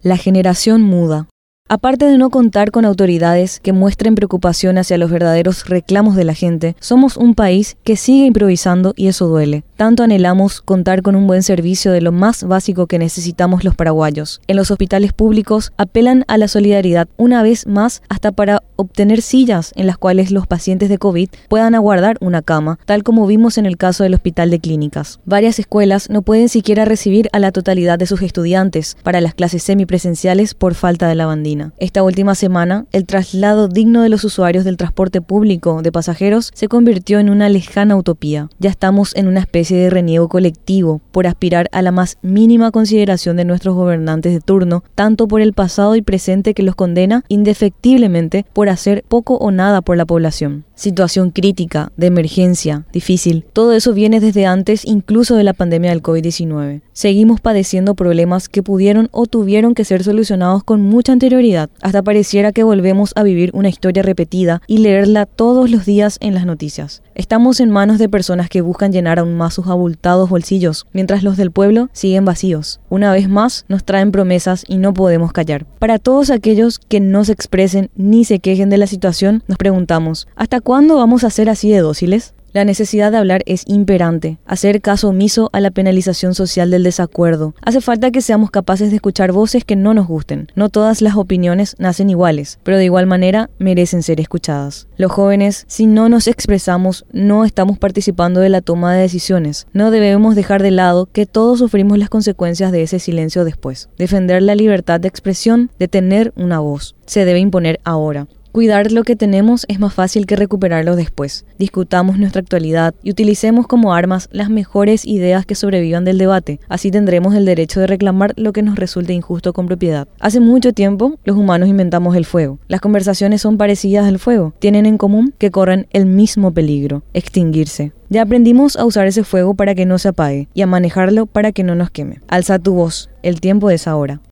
La generación muda. Aparte de no contar con autoridades que muestren preocupación hacia los verdaderos reclamos de la gente, somos un país que sigue improvisando y eso duele. Tanto anhelamos contar con un buen servicio de lo más básico que necesitamos los paraguayos. En los hospitales públicos apelan a la solidaridad una vez más hasta para obtener sillas en las cuales los pacientes de COVID puedan aguardar una cama, tal como vimos en el caso del Hospital de Clínicas. Varias escuelas no pueden siquiera recibir a la totalidad de sus estudiantes para las clases semipresenciales por falta de lavandina. Esta última semana, el traslado digno de los usuarios del transporte público de pasajeros se convirtió en una lejana utopía. Ya estamos en una de reniego colectivo por aspirar a la más mínima consideración de nuestros gobernantes de turno, tanto por el pasado y presente que los condena indefectiblemente por hacer poco o nada por la población situación crítica, de emergencia, difícil. Todo eso viene desde antes incluso de la pandemia del COVID-19. Seguimos padeciendo problemas que pudieron o tuvieron que ser solucionados con mucha anterioridad, hasta pareciera que volvemos a vivir una historia repetida y leerla todos los días en las noticias. Estamos en manos de personas que buscan llenar aún más sus abultados bolsillos, mientras los del pueblo siguen vacíos. Una vez más, nos traen promesas y no podemos callar. Para todos aquellos que no se expresen ni se quejen de la situación, nos preguntamos, ¿hasta ¿Cuándo vamos a ser así de dóciles? La necesidad de hablar es imperante, hacer caso omiso a la penalización social del desacuerdo. Hace falta que seamos capaces de escuchar voces que no nos gusten. No todas las opiniones nacen iguales, pero de igual manera merecen ser escuchadas. Los jóvenes, si no nos expresamos, no estamos participando de la toma de decisiones. No debemos dejar de lado que todos sufrimos las consecuencias de ese silencio después. Defender la libertad de expresión, de tener una voz, se debe imponer ahora. Cuidar lo que tenemos es más fácil que recuperarlo después. Discutamos nuestra actualidad y utilicemos como armas las mejores ideas que sobrevivan del debate. Así tendremos el derecho de reclamar lo que nos resulte injusto con propiedad. Hace mucho tiempo, los humanos inventamos el fuego. Las conversaciones son parecidas al fuego. Tienen en común que corren el mismo peligro, extinguirse. Ya aprendimos a usar ese fuego para que no se apague y a manejarlo para que no nos queme. Alza tu voz, el tiempo es ahora.